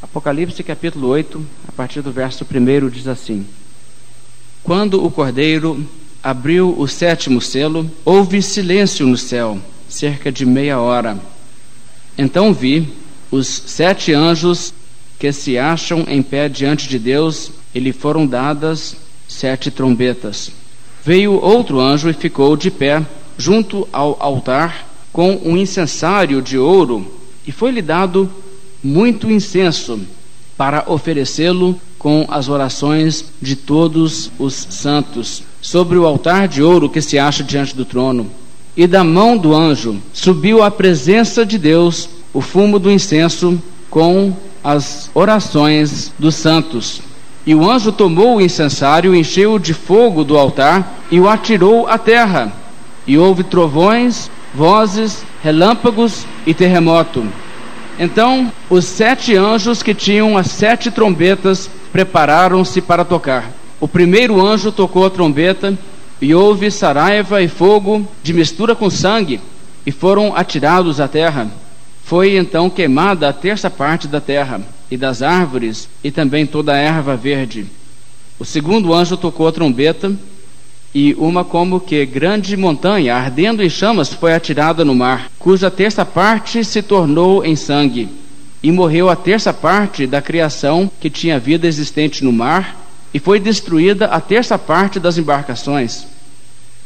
Apocalipse capítulo 8, a partir do verso 1 diz assim: Quando o cordeiro abriu o sétimo selo, houve silêncio no céu, cerca de meia hora. Então vi os sete anjos que se acham em pé diante de Deus, e lhe foram dadas sete trombetas. Veio outro anjo e ficou de pé junto ao altar com um incensário de ouro, e foi-lhe dado muito incenso para oferecê-lo com as orações de todos os santos sobre o altar de ouro que se acha diante do trono. E da mão do anjo subiu à presença de Deus o fumo do incenso com as orações dos santos. E o anjo tomou o incensário, encheu de fogo do altar e o atirou à terra. E houve trovões, vozes, relâmpagos e terremoto. Então os sete anjos que tinham as sete trombetas prepararam-se para tocar. O primeiro anjo tocou a trombeta e houve saraiva e fogo de mistura com sangue e foram atirados à terra. Foi então queimada a terça parte da terra e das árvores e também toda a erva verde. O segundo anjo tocou a trombeta e uma como que grande montanha, ardendo em chamas, foi atirada no mar, cuja terça parte se tornou em sangue. E morreu a terça parte da criação que tinha vida existente no mar, e foi destruída a terça parte das embarcações.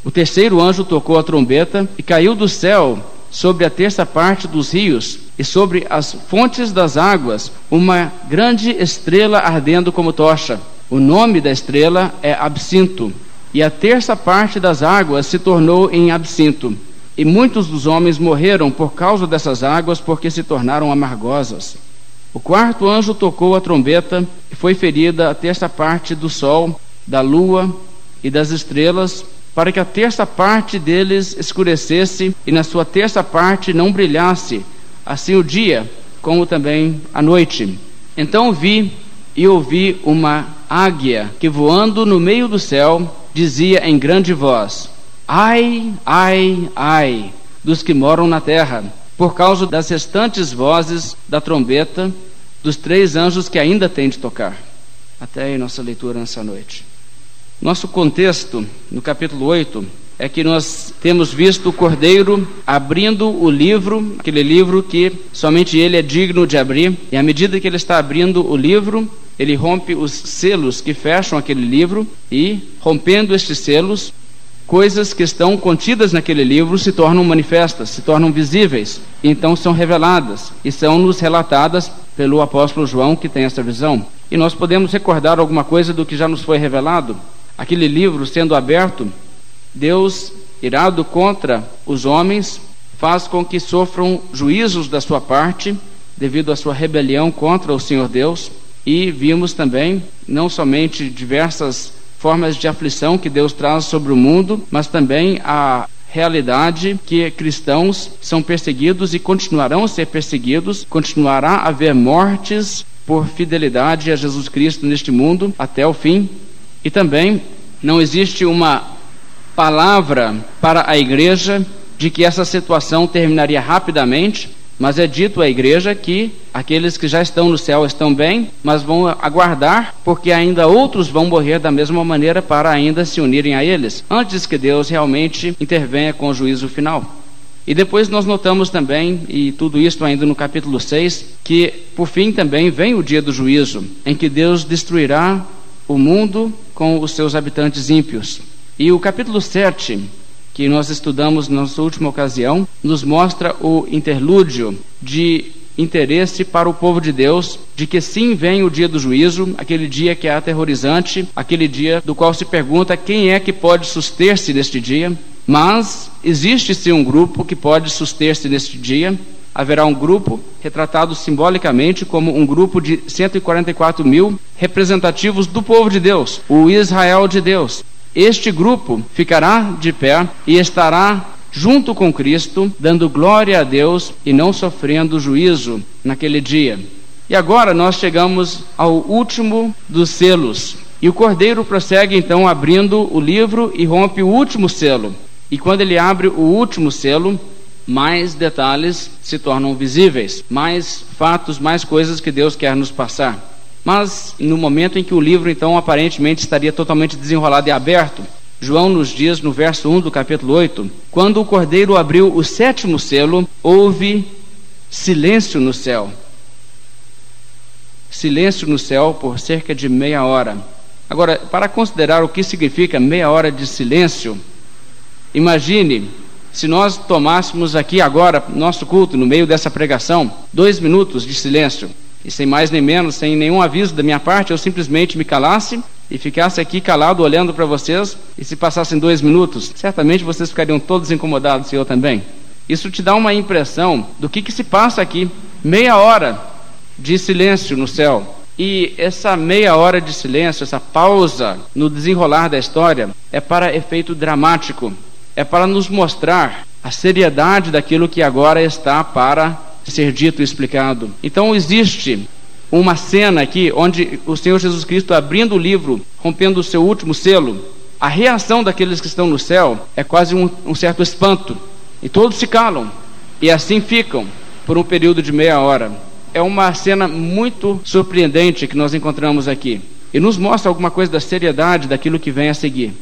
O terceiro anjo tocou a trombeta e caiu do céu sobre a terça parte dos rios e sobre as fontes das águas uma grande estrela ardendo como tocha. O nome da estrela é Absinto e a terça parte das águas se tornou em absinto. E muitos dos homens morreram por causa dessas águas, porque se tornaram amargosas. O quarto anjo tocou a trombeta e foi ferida a terça parte do sol, da lua e das estrelas, para que a terça parte deles escurecesse e na sua terça parte não brilhasse, assim o dia como também a noite. Então vi e ouvi uma águia que voando no meio do céu dizia em grande voz: Ai, ai, ai dos que moram na terra, por causa das restantes vozes da trombeta dos três anjos que ainda têm de tocar. Até aí nossa leitura nessa noite. Nosso contexto, no capítulo 8, é que nós temos visto o Cordeiro abrindo o livro, aquele livro que somente ele é digno de abrir, e à medida que ele está abrindo o livro, ele rompe os selos que fecham aquele livro e, rompendo estes selos, coisas que estão contidas naquele livro se tornam manifestas, se tornam visíveis, e então são reveladas e são nos relatadas pelo apóstolo João que tem essa visão. E nós podemos recordar alguma coisa do que já nos foi revelado. Aquele livro sendo aberto, Deus, irado contra os homens, faz com que sofram juízos da sua parte devido à sua rebelião contra o Senhor Deus e vimos também não somente diversas formas de aflição que Deus traz sobre o mundo, mas também a realidade que cristãos são perseguidos e continuarão a ser perseguidos, continuará a haver mortes por fidelidade a Jesus Cristo neste mundo até o fim. E também não existe uma palavra para a igreja de que essa situação terminaria rapidamente, mas é dito à igreja que aqueles que já estão no céu estão bem, mas vão aguardar, porque ainda outros vão morrer da mesma maneira para ainda se unirem a eles, antes que Deus realmente intervenha com o juízo final. E depois nós notamos também, e tudo isso ainda no capítulo 6, que por fim também vem o dia do juízo, em que Deus destruirá o mundo com os seus habitantes ímpios. E o capítulo 7 que nós estudamos na nossa última ocasião, nos mostra o interlúdio de interesse para o povo de Deus de que sim vem o dia do juízo, aquele dia que é aterrorizante, aquele dia do qual se pergunta quem é que pode suster-se neste dia. Mas existe sim um grupo que pode suster-se neste dia. Haverá um grupo retratado simbolicamente como um grupo de 144 mil representativos do povo de Deus, o Israel de Deus, este grupo ficará de pé e estará junto com Cristo, dando glória a Deus e não sofrendo juízo naquele dia. E agora nós chegamos ao último dos selos. E o cordeiro prossegue então abrindo o livro e rompe o último selo. E quando ele abre o último selo, mais detalhes se tornam visíveis, mais fatos, mais coisas que Deus quer nos passar. Mas no momento em que o livro então aparentemente estaria totalmente desenrolado e aberto, João nos diz no verso 1 do capítulo 8: Quando o cordeiro abriu o sétimo selo, houve silêncio no céu. Silêncio no céu por cerca de meia hora. Agora, para considerar o que significa meia hora de silêncio, imagine se nós tomássemos aqui agora, nosso culto, no meio dessa pregação, dois minutos de silêncio, e sem mais nem menos, sem nenhum aviso da minha parte, eu simplesmente me calasse e ficasse aqui calado olhando para vocês, e se passassem dois minutos, certamente vocês ficariam todos incomodados, e eu também. Isso te dá uma impressão do que, que se passa aqui. Meia hora de silêncio no céu. E essa meia hora de silêncio, essa pausa no desenrolar da história, é para efeito dramático é para nos mostrar a seriedade daquilo que agora está para ser dito e explicado. Então existe uma cena aqui onde o Senhor Jesus Cristo abrindo o livro, rompendo o seu último selo, a reação daqueles que estão no céu é quase um, um certo espanto. E todos se calam. E assim ficam por um período de meia hora. É uma cena muito surpreendente que nós encontramos aqui. E nos mostra alguma coisa da seriedade daquilo que vem a seguir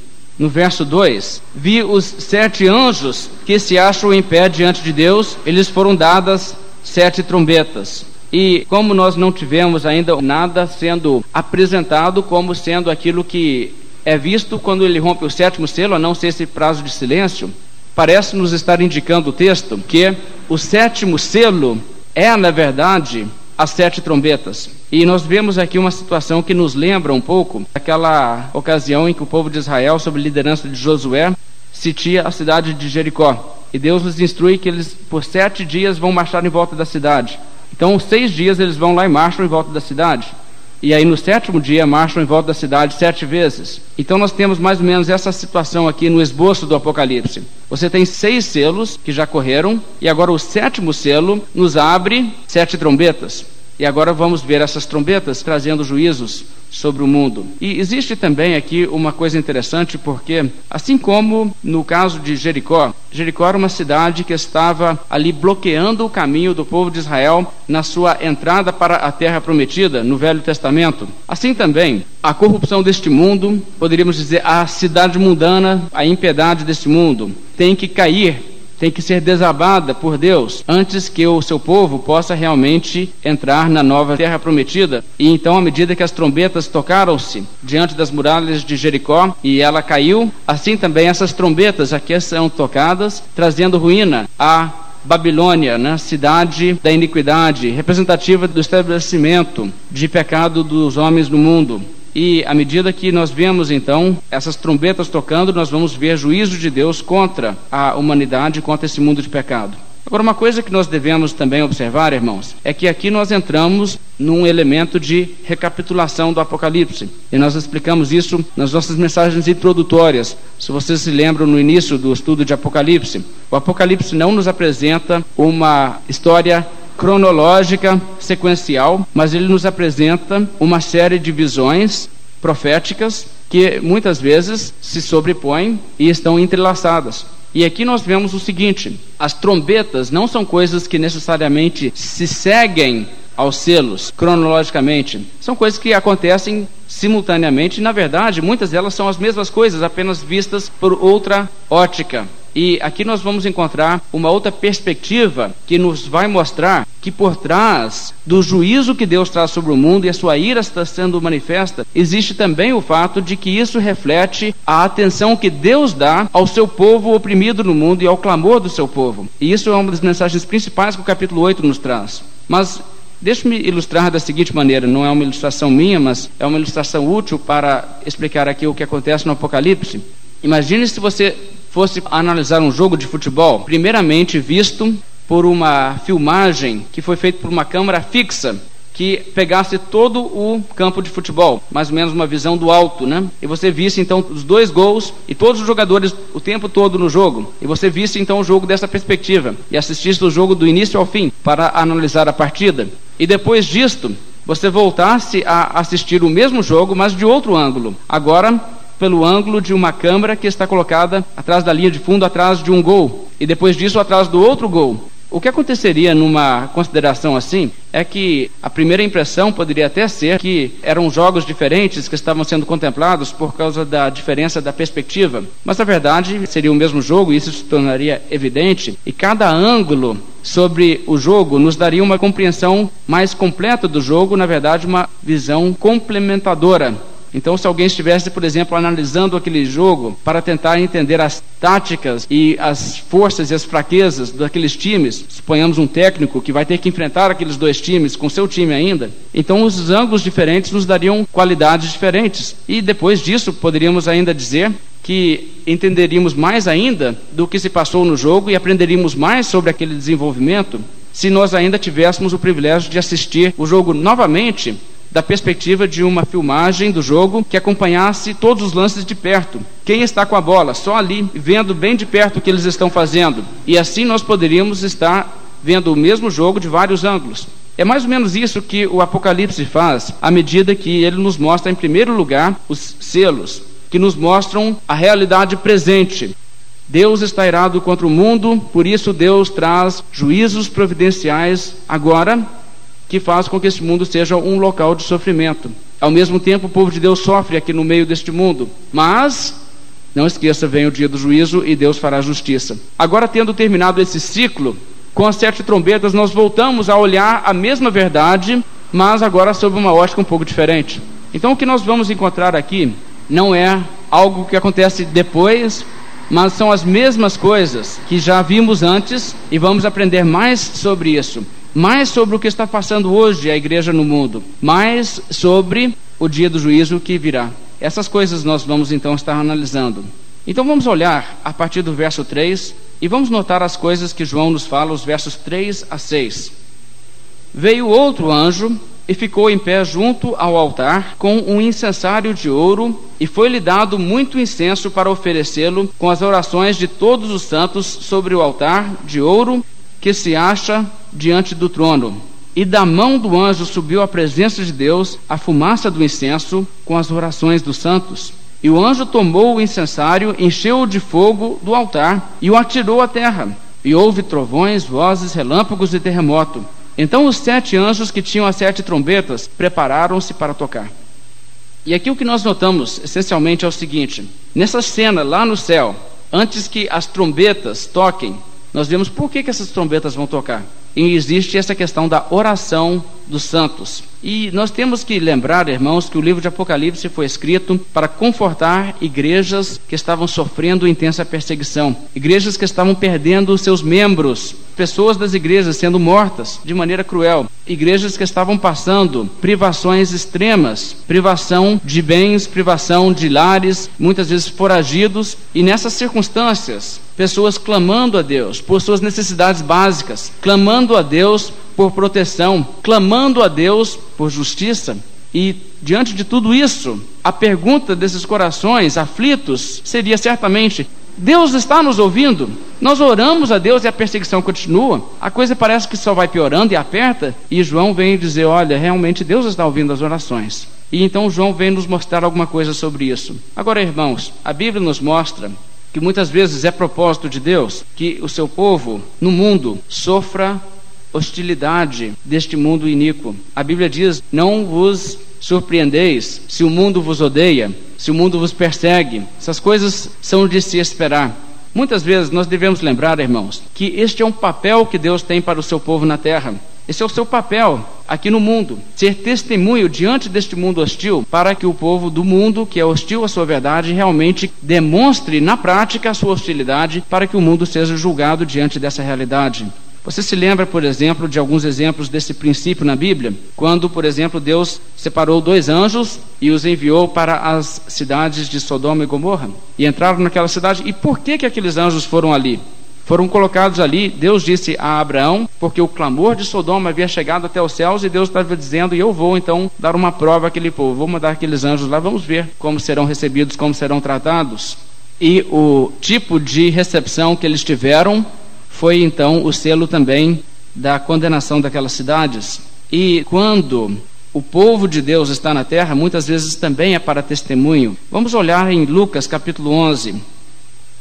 no verso 2: Vi os sete anjos que se acham em pé diante de Deus, eles foram dadas sete trombetas. E como nós não tivemos ainda nada sendo apresentado como sendo aquilo que é visto quando ele rompe o sétimo selo, a não ser esse prazo de silêncio, parece nos estar indicando o texto que o sétimo selo é, na verdade, as sete trombetas. E nós vemos aqui uma situação que nos lembra um pouco aquela ocasião em que o povo de Israel, sob liderança de Josué, sitia a cidade de Jericó. E Deus os instrui que eles, por sete dias, vão marchar em volta da cidade. Então, seis dias eles vão lá e marcham em volta da cidade. E aí no sétimo dia marcham em volta da cidade sete vezes. Então nós temos mais ou menos essa situação aqui no esboço do Apocalipse. Você tem seis selos que já correram, e agora o sétimo selo nos abre sete trombetas. E agora vamos ver essas trombetas trazendo juízos sobre o mundo. E existe também aqui uma coisa interessante, porque, assim como no caso de Jericó, Jericó era uma cidade que estava ali bloqueando o caminho do povo de Israel na sua entrada para a terra prometida no Velho Testamento. Assim também, a corrupção deste mundo, poderíamos dizer, a cidade mundana, a impiedade deste mundo, tem que cair tem que ser desabada por Deus antes que o seu povo possa realmente entrar na nova terra prometida. E então, à medida que as trombetas tocaram-se diante das muralhas de Jericó e ela caiu, assim também essas trombetas aqui são tocadas, trazendo ruína à Babilônia, né, cidade da iniquidade, representativa do estabelecimento de pecado dos homens no mundo. E à medida que nós vemos então essas trombetas tocando, nós vamos ver juízo de Deus contra a humanidade, contra esse mundo de pecado. Agora, uma coisa que nós devemos também observar, irmãos, é que aqui nós entramos num elemento de recapitulação do Apocalipse. E nós explicamos isso nas nossas mensagens introdutórias. Se vocês se lembram no início do estudo de Apocalipse, o Apocalipse não nos apresenta uma história cronológica, sequencial, mas ele nos apresenta uma série de visões proféticas que muitas vezes se sobrepõem e estão entrelaçadas. E aqui nós vemos o seguinte: as trombetas não são coisas que necessariamente se seguem aos selos cronologicamente. São coisas que acontecem simultaneamente, e na verdade, muitas delas são as mesmas coisas, apenas vistas por outra ótica. E aqui nós vamos encontrar uma outra perspectiva que nos vai mostrar que por trás do juízo que Deus traz sobre o mundo e a sua ira está sendo manifesta, existe também o fato de que isso reflete a atenção que Deus dá ao seu povo oprimido no mundo e ao clamor do seu povo. E isso é uma das mensagens principais que o capítulo 8 nos traz. Mas Deixe-me ilustrar da seguinte maneira: não é uma ilustração minha, mas é uma ilustração útil para explicar aqui o que acontece no Apocalipse. Imagine se você fosse analisar um jogo de futebol, primeiramente visto por uma filmagem que foi feita por uma câmera fixa que pegasse todo o campo de futebol, mais ou menos uma visão do alto, né? E você visse então os dois gols e todos os jogadores o tempo todo no jogo. E você visse então o jogo dessa perspectiva e assistisse o jogo do início ao fim para analisar a partida. E depois disto, você voltasse a assistir o mesmo jogo, mas de outro ângulo. Agora pelo ângulo de uma câmera que está colocada atrás da linha de fundo, atrás de um gol, e depois disso atrás do outro gol. O que aconteceria numa consideração assim é que a primeira impressão poderia até ser que eram jogos diferentes que estavam sendo contemplados por causa da diferença da perspectiva. Mas na verdade seria o mesmo jogo e isso se tornaria evidente, e cada ângulo sobre o jogo nos daria uma compreensão mais completa do jogo, na verdade, uma visão complementadora então, se alguém estivesse, por exemplo, analisando aquele jogo para tentar entender as táticas e as forças e as fraquezas daqueles times, suponhamos um técnico que vai ter que enfrentar aqueles dois times com seu time ainda, então os ângulos diferentes nos dariam qualidades diferentes. E depois disso, poderíamos ainda dizer que entenderíamos mais ainda do que se passou no jogo e aprenderíamos mais sobre aquele desenvolvimento se nós ainda tivéssemos o privilégio de assistir o jogo novamente da perspectiva de uma filmagem do jogo que acompanhasse todos os lances de perto. Quem está com a bola, só ali, vendo bem de perto o que eles estão fazendo. E assim nós poderíamos estar vendo o mesmo jogo de vários ângulos. É mais ou menos isso que o Apocalipse faz, à medida que ele nos mostra, em primeiro lugar, os selos, que nos mostram a realidade presente. Deus está irado contra o mundo, por isso Deus traz juízos providenciais agora que faz com que esse mundo seja um local de sofrimento. Ao mesmo tempo, o povo de Deus sofre aqui no meio deste mundo, mas não esqueça, vem o dia do juízo e Deus fará justiça. Agora, tendo terminado esse ciclo, com as sete trombetas, nós voltamos a olhar a mesma verdade, mas agora sob uma ótica um pouco diferente. Então, o que nós vamos encontrar aqui não é algo que acontece depois, mas são as mesmas coisas que já vimos antes e vamos aprender mais sobre isso mais sobre o que está passando hoje a igreja no mundo, mais sobre o dia do juízo que virá. Essas coisas nós vamos então estar analisando. Então vamos olhar a partir do verso 3 e vamos notar as coisas que João nos fala, os versos 3 a 6. Veio outro anjo e ficou em pé junto ao altar com um incensário de ouro, e foi-lhe dado muito incenso para oferecê-lo com as orações de todos os santos sobre o altar de ouro que se acha diante do trono. E da mão do anjo subiu à presença de Deus a fumaça do incenso com as orações dos santos. E o anjo tomou o incensário, encheu-o de fogo do altar e o atirou à terra. E houve trovões, vozes, relâmpagos e terremoto. Então os sete anjos que tinham as sete trombetas prepararam-se para tocar. E aqui o que nós notamos essencialmente é o seguinte: nessa cena lá no céu, antes que as trombetas toquem, nós vemos por que, que essas trombetas vão tocar. E existe essa questão da oração dos santos. E nós temos que lembrar, irmãos, que o livro de Apocalipse foi escrito para confortar igrejas que estavam sofrendo intensa perseguição, igrejas que estavam perdendo seus membros, pessoas das igrejas sendo mortas de maneira cruel, igrejas que estavam passando privações extremas, privação de bens, privação de lares, muitas vezes foragidos, e nessas circunstâncias, pessoas clamando a Deus por suas necessidades básicas, clamando a Deus por proteção, clamando a Deus por justiça. E diante de tudo isso, a pergunta desses corações aflitos seria certamente: Deus está nos ouvindo? Nós oramos a Deus e a perseguição continua. A coisa parece que só vai piorando e aperta. E João vem dizer: Olha, realmente Deus está ouvindo as orações. E então João vem nos mostrar alguma coisa sobre isso. Agora, irmãos, a Bíblia nos mostra que muitas vezes é propósito de Deus que o seu povo no mundo sofra hostilidade deste mundo iníquo. A Bíblia diz: Não vos surpreendeis se o mundo vos odeia, se o mundo vos persegue. Essas coisas são de se esperar. Muitas vezes nós devemos lembrar, irmãos, que este é um papel que Deus tem para o seu povo na terra. Esse é o seu papel aqui no mundo, ser testemunho diante deste mundo hostil, para que o povo do mundo, que é hostil à sua verdade, realmente demonstre na prática a sua hostilidade, para que o mundo seja julgado diante dessa realidade. Você se lembra, por exemplo, de alguns exemplos desse princípio na Bíblia? Quando, por exemplo, Deus separou dois anjos e os enviou para as cidades de Sodoma e Gomorra. E entraram naquela cidade. E por que, que aqueles anjos foram ali? Foram colocados ali, Deus disse a Abraão, porque o clamor de Sodoma havia chegado até os céus e Deus estava dizendo: E eu vou então dar uma prova àquele povo, vou mandar aqueles anjos lá, vamos ver como serão recebidos, como serão tratados. E o tipo de recepção que eles tiveram foi então o selo também da condenação daquelas cidades. E quando o povo de Deus está na terra, muitas vezes também é para testemunho. Vamos olhar em Lucas capítulo 11.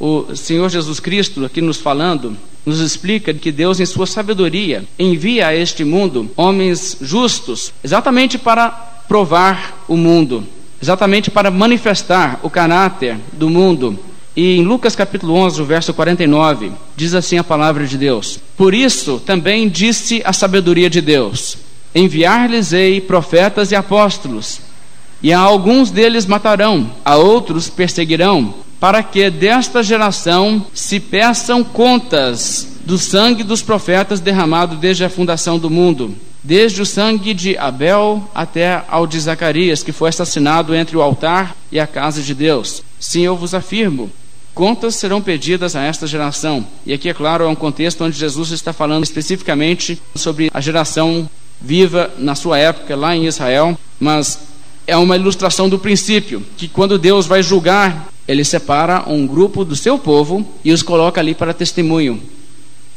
O Senhor Jesus Cristo, aqui nos falando, nos explica que Deus, em sua sabedoria, envia a este mundo homens justos, exatamente para provar o mundo, exatamente para manifestar o caráter do mundo. E em Lucas capítulo 11, verso 49, diz assim a palavra de Deus: Por isso também disse a sabedoria de Deus: Enviar-lhes-ei profetas e apóstolos, e a alguns deles matarão, a outros perseguirão, para que desta geração se peçam contas do sangue dos profetas derramado desde a fundação do mundo, desde o sangue de Abel até ao de Zacarias, que foi assassinado entre o altar e a casa de Deus. Sim, eu vos afirmo, contas serão pedidas a esta geração. E aqui, é claro, é um contexto onde Jesus está falando especificamente sobre a geração viva na sua época lá em Israel, mas é uma ilustração do princípio que quando Deus vai julgar, ele separa um grupo do seu povo e os coloca ali para testemunho.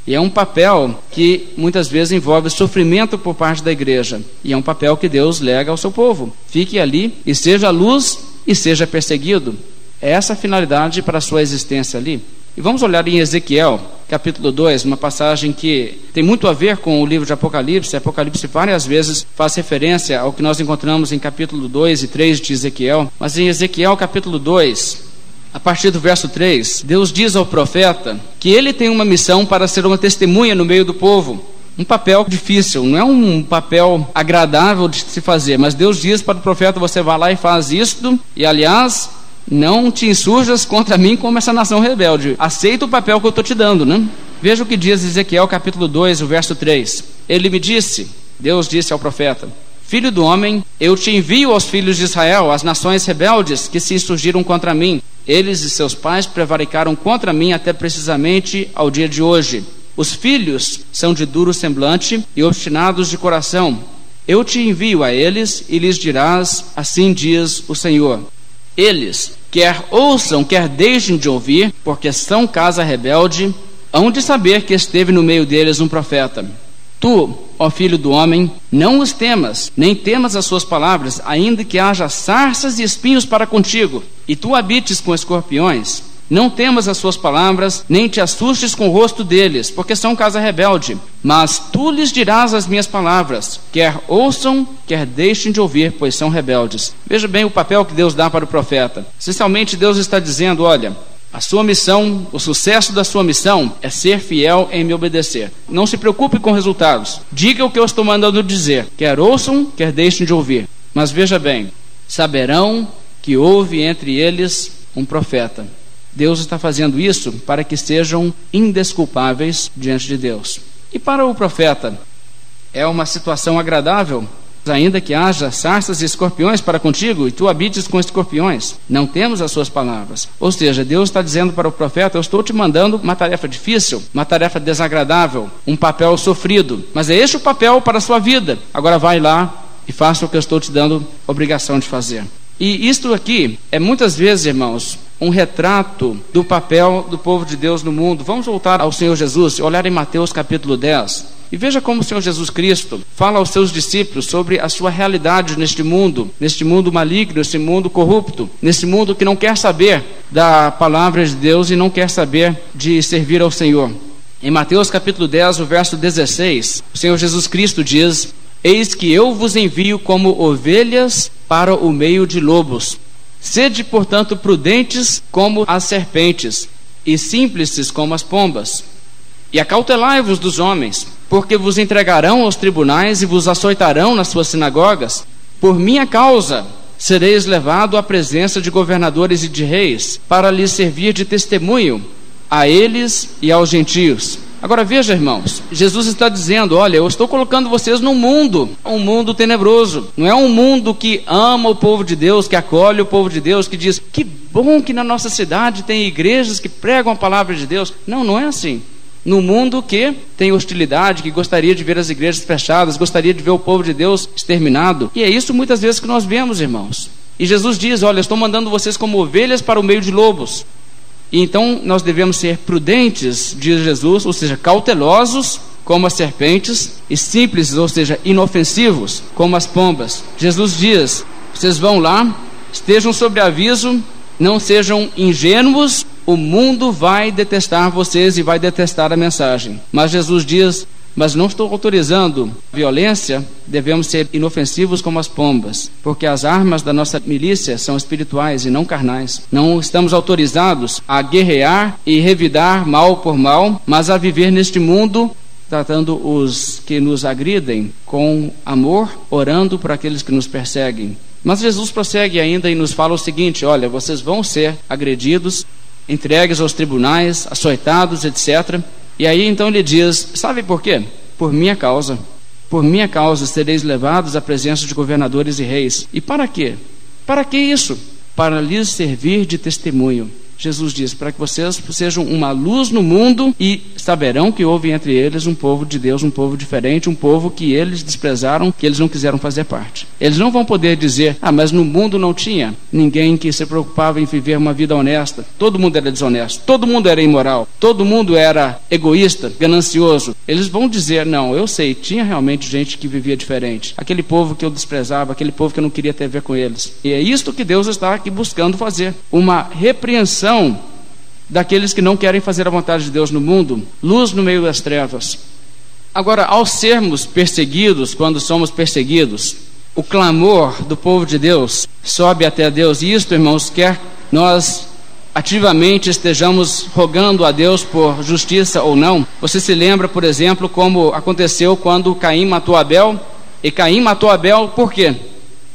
E é um papel que muitas vezes envolve sofrimento por parte da igreja. E é um papel que Deus lega ao seu povo. Fique ali e seja luz e seja perseguido. É essa a finalidade para a sua existência ali. E vamos olhar em Ezequiel, capítulo 2, uma passagem que tem muito a ver com o livro de Apocalipse. Apocalipse várias vezes faz referência ao que nós encontramos em capítulo 2 e 3 de Ezequiel. Mas em Ezequiel, capítulo 2, a partir do verso 3, Deus diz ao profeta que ele tem uma missão para ser uma testemunha no meio do povo. Um papel difícil, não é um papel agradável de se fazer, mas Deus diz para o profeta: você vai lá e faz isto, e aliás, não te insurjas contra mim como essa nação rebelde. Aceita o papel que eu estou te dando, né? Veja o que diz Ezequiel capítulo 2, o verso 3. Ele me disse, Deus disse ao profeta: Filho do homem, eu te envio aos filhos de Israel, às nações rebeldes que se insurgiram contra mim. Eles e seus pais prevaricaram contra mim até precisamente ao dia de hoje. Os filhos são de duro semblante e obstinados de coração. Eu te envio a eles e lhes dirás: Assim diz o Senhor. Eles, quer ouçam, quer deixem de ouvir, porque são casa rebelde, hão de saber que esteve no meio deles um profeta. Tu, ó filho do homem, não os temas, nem temas as suas palavras, ainda que haja sarças e espinhos para contigo, e tu habites com escorpiões. Não temas as suas palavras, nem te assustes com o rosto deles, porque são casa rebelde. Mas tu lhes dirás as minhas palavras, quer ouçam, quer deixem de ouvir, pois são rebeldes. Veja bem o papel que Deus dá para o profeta. Essencialmente, Deus está dizendo: olha, a sua missão, o sucesso da sua missão é ser fiel em me obedecer. Não se preocupe com resultados. Diga o que eu estou mandando dizer. Quer ouçam, quer deixem de ouvir. Mas veja bem: saberão que houve entre eles um profeta. Deus está fazendo isso para que sejam indesculpáveis diante de Deus. E para o profeta, é uma situação agradável, ainda que haja sarças e escorpiões para contigo, e tu habites com escorpiões. Não temos as suas palavras. Ou seja, Deus está dizendo para o profeta: Eu estou te mandando uma tarefa difícil, uma tarefa desagradável, um papel sofrido. Mas é este o papel para a sua vida. Agora vai lá e faça o que eu estou te dando obrigação de fazer. E isto aqui é muitas vezes, irmãos, um retrato do papel do povo de Deus no mundo. Vamos voltar ao Senhor Jesus, olhar em Mateus capítulo 10. E veja como o Senhor Jesus Cristo fala aos seus discípulos sobre a sua realidade neste mundo, neste mundo maligno, neste mundo corrupto, nesse mundo que não quer saber da palavra de Deus e não quer saber de servir ao Senhor. Em Mateus capítulo 10, o verso 16, o Senhor Jesus Cristo diz: Eis que eu vos envio como ovelhas para o meio de lobos. Sede, portanto, prudentes como as serpentes, e simples como as pombas. E acautelai-vos dos homens, porque vos entregarão aos tribunais e vos açoitarão nas suas sinagogas. Por minha causa sereis levado à presença de governadores e de reis, para lhes servir de testemunho a eles e aos gentios. Agora veja, irmãos, Jesus está dizendo: olha, eu estou colocando vocês num mundo, um mundo tenebroso. Não é um mundo que ama o povo de Deus, que acolhe o povo de Deus, que diz: que bom que na nossa cidade tem igrejas que pregam a palavra de Deus. Não, não é assim. No mundo que tem hostilidade, que gostaria de ver as igrejas fechadas, gostaria de ver o povo de Deus exterminado. E é isso muitas vezes que nós vemos, irmãos. E Jesus diz: Olha, estou mandando vocês como ovelhas para o meio de lobos. E então nós devemos ser prudentes, diz Jesus, ou seja, cautelosos como as serpentes e simples, ou seja, inofensivos, como as pombas. Jesus diz: vocês vão lá, estejam sobre aviso, não sejam ingênuos, o mundo vai detestar vocês e vai detestar a mensagem. Mas Jesus diz: mas não estou autorizando violência, devemos ser inofensivos como as pombas, porque as armas da nossa milícia são espirituais e não carnais. Não estamos autorizados a guerrear e revidar mal por mal, mas a viver neste mundo tratando os que nos agridem com amor, orando por aqueles que nos perseguem. Mas Jesus prossegue ainda e nos fala o seguinte: olha, vocês vão ser agredidos, entregues aos tribunais, açoitados, etc. E aí então ele diz: Sabe por quê? Por minha causa. Por minha causa sereis levados à presença de governadores e reis. E para quê? Para que isso? Para lhes servir de testemunho. Jesus diz: para que vocês sejam uma luz no mundo e saberão que houve entre eles um povo de Deus, um povo diferente, um povo que eles desprezaram, que eles não quiseram fazer parte. Eles não vão poder dizer: ah, mas no mundo não tinha ninguém que se preocupava em viver uma vida honesta. Todo mundo era desonesto, todo mundo era imoral, todo mundo era egoísta, ganancioso. Eles vão dizer: não, eu sei, tinha realmente gente que vivia diferente. Aquele povo que eu desprezava, aquele povo que eu não queria ter a ver com eles. E é isto que Deus está aqui buscando fazer: uma repreensão daqueles que não querem fazer a vontade de Deus no mundo, luz no meio das trevas. Agora, ao sermos perseguidos, quando somos perseguidos, o clamor do povo de Deus sobe até Deus, e isto, irmãos, quer nós ativamente estejamos rogando a Deus por justiça ou não. Você se lembra, por exemplo, como aconteceu quando Caim matou Abel? E Caim matou Abel por quê?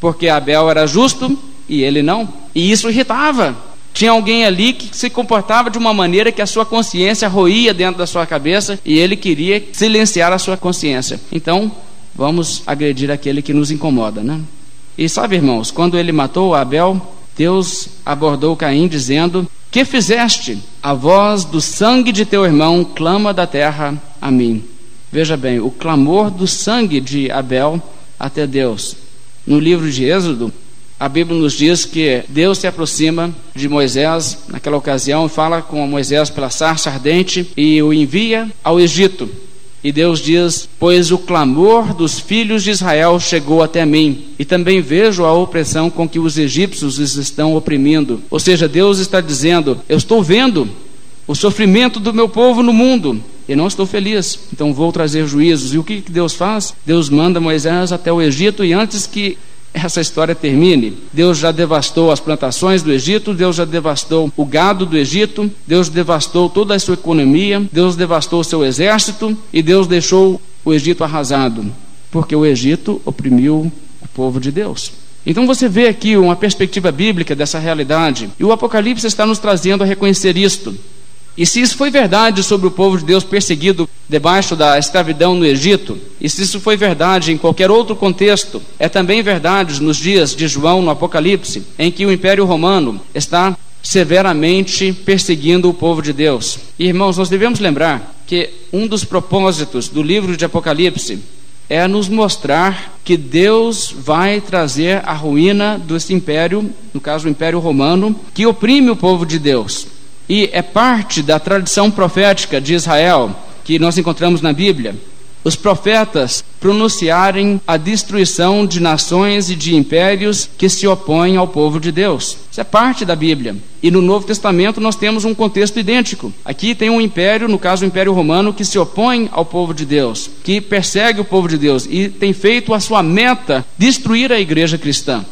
Porque Abel era justo e ele não. E isso irritava tinha alguém ali que se comportava de uma maneira que a sua consciência roía dentro da sua cabeça e ele queria silenciar a sua consciência. Então, vamos agredir aquele que nos incomoda, né? E sabe, irmãos, quando ele matou Abel, Deus abordou Caim dizendo: Que fizeste? A voz do sangue de teu irmão clama da terra a mim. Veja bem, o clamor do sangue de Abel até Deus. No livro de Êxodo, a Bíblia nos diz que Deus se aproxima de Moisés naquela ocasião fala com Moisés pela sarça ardente e o envia ao Egito. E Deus diz: Pois o clamor dos filhos de Israel chegou até mim, e também vejo a opressão com que os egípcios os estão oprimindo. Ou seja, Deus está dizendo: Eu estou vendo o sofrimento do meu povo no mundo, e não estou feliz, então vou trazer juízos. E o que Deus faz? Deus manda Moisés até o Egito, e antes que essa história termine. Deus já devastou as plantações do Egito, Deus já devastou o gado do Egito, Deus devastou toda a sua economia, Deus devastou o seu exército e Deus deixou o Egito arrasado, porque o Egito oprimiu o povo de Deus. Então você vê aqui uma perspectiva bíblica dessa realidade, e o Apocalipse está nos trazendo a reconhecer isto. E se isso foi verdade sobre o povo de Deus perseguido debaixo da escravidão no Egito, e se isso foi verdade em qualquer outro contexto, é também verdade nos dias de João no Apocalipse, em que o Império Romano está severamente perseguindo o povo de Deus. Irmãos, nós devemos lembrar que um dos propósitos do livro de Apocalipse é nos mostrar que Deus vai trazer a ruína desse império, no caso o Império Romano, que oprime o povo de Deus. E é parte da tradição profética de Israel que nós encontramos na Bíblia. Os profetas pronunciarem a destruição de nações e de impérios que se opõem ao povo de Deus. Isso é parte da Bíblia. E no Novo Testamento nós temos um contexto idêntico. Aqui tem um império, no caso o Império Romano, que se opõe ao povo de Deus, que persegue o povo de Deus e tem feito a sua meta destruir a igreja cristã.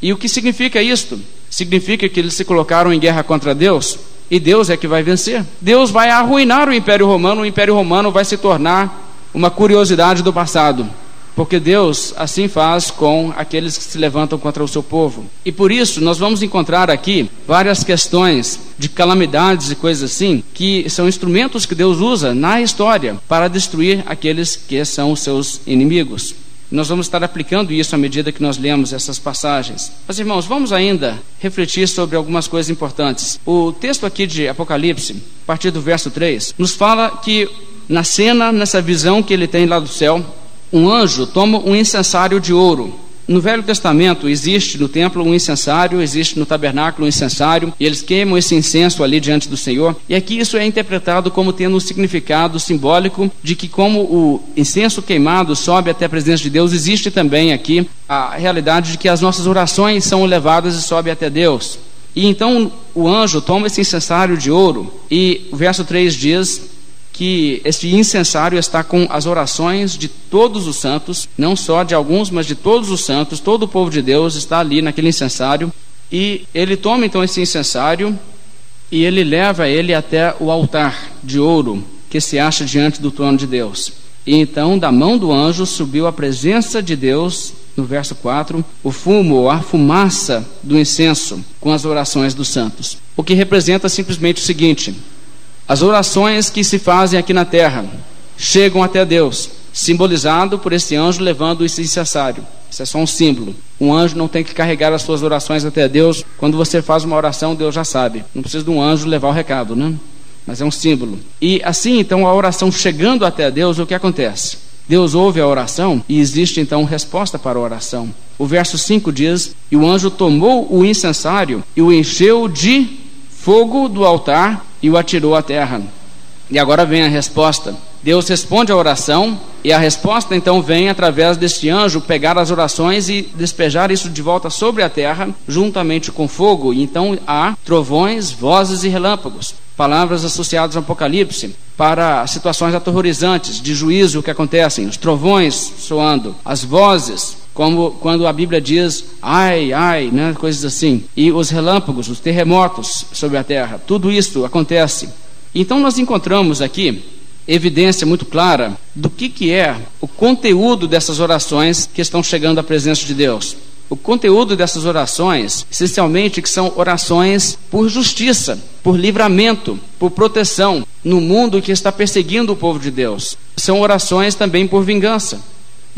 E o que significa isto? Significa que eles se colocaram em guerra contra Deus? E Deus é que vai vencer. Deus vai arruinar o Império Romano, o Império Romano vai se tornar uma curiosidade do passado. Porque Deus assim faz com aqueles que se levantam contra o seu povo. E por isso nós vamos encontrar aqui várias questões de calamidades e coisas assim, que são instrumentos que Deus usa na história para destruir aqueles que são os seus inimigos. Nós vamos estar aplicando isso à medida que nós lemos essas passagens. Mas, irmãos, vamos ainda refletir sobre algumas coisas importantes. O texto aqui de Apocalipse, a partir do verso 3, nos fala que na cena, nessa visão que ele tem lá do céu, um anjo toma um incensário de ouro No Velho Testamento existe no templo um incensário, existe no tabernáculo um incensário, e eles queimam esse incenso ali diante do Senhor. E aqui isso é interpretado como tendo um significado simbólico de que, como o incenso queimado sobe até a presença de Deus, existe também aqui a realidade de que as nossas orações são levadas e sobem até Deus. E então o anjo toma esse incensário de ouro, e o verso 3 diz: que este incensário está com as orações de todos os santos, não só de alguns, mas de todos os santos, todo o povo de Deus está ali naquele incensário. E ele toma então esse incensário e ele leva ele até o altar de ouro que se acha diante do trono de Deus. E então, da mão do anjo, subiu a presença de Deus, no verso 4, o fumo a fumaça do incenso com as orações dos santos. O que representa simplesmente o seguinte: as orações que se fazem aqui na terra chegam até Deus, simbolizado por esse anjo levando esse incensário. Isso é só um símbolo. Um anjo não tem que carregar as suas orações até Deus. Quando você faz uma oração, Deus já sabe. Não precisa de um anjo levar o recado, né? Mas é um símbolo. E assim, então, a oração chegando até Deus, o que acontece? Deus ouve a oração e existe então resposta para a oração. O verso 5 diz: E o anjo tomou o incensário e o encheu de fogo do altar e o atirou à terra. E agora vem a resposta. Deus responde à oração e a resposta então vem através deste anjo pegar as orações e despejar isso de volta sobre a terra, juntamente com fogo. E então há trovões, vozes e relâmpagos, palavras associadas ao Apocalipse para situações aterrorizantes de juízo que acontecem, os trovões soando, as vozes, como quando a Bíblia diz ai, ai, né, coisas assim, e os relâmpagos, os terremotos sobre a terra, tudo isso acontece. Então nós encontramos aqui evidência muito clara do que, que é o conteúdo dessas orações que estão chegando à presença de Deus. O conteúdo dessas orações, essencialmente, que são orações por justiça, por livramento, por proteção no mundo que está perseguindo o povo de Deus. São orações também por vingança.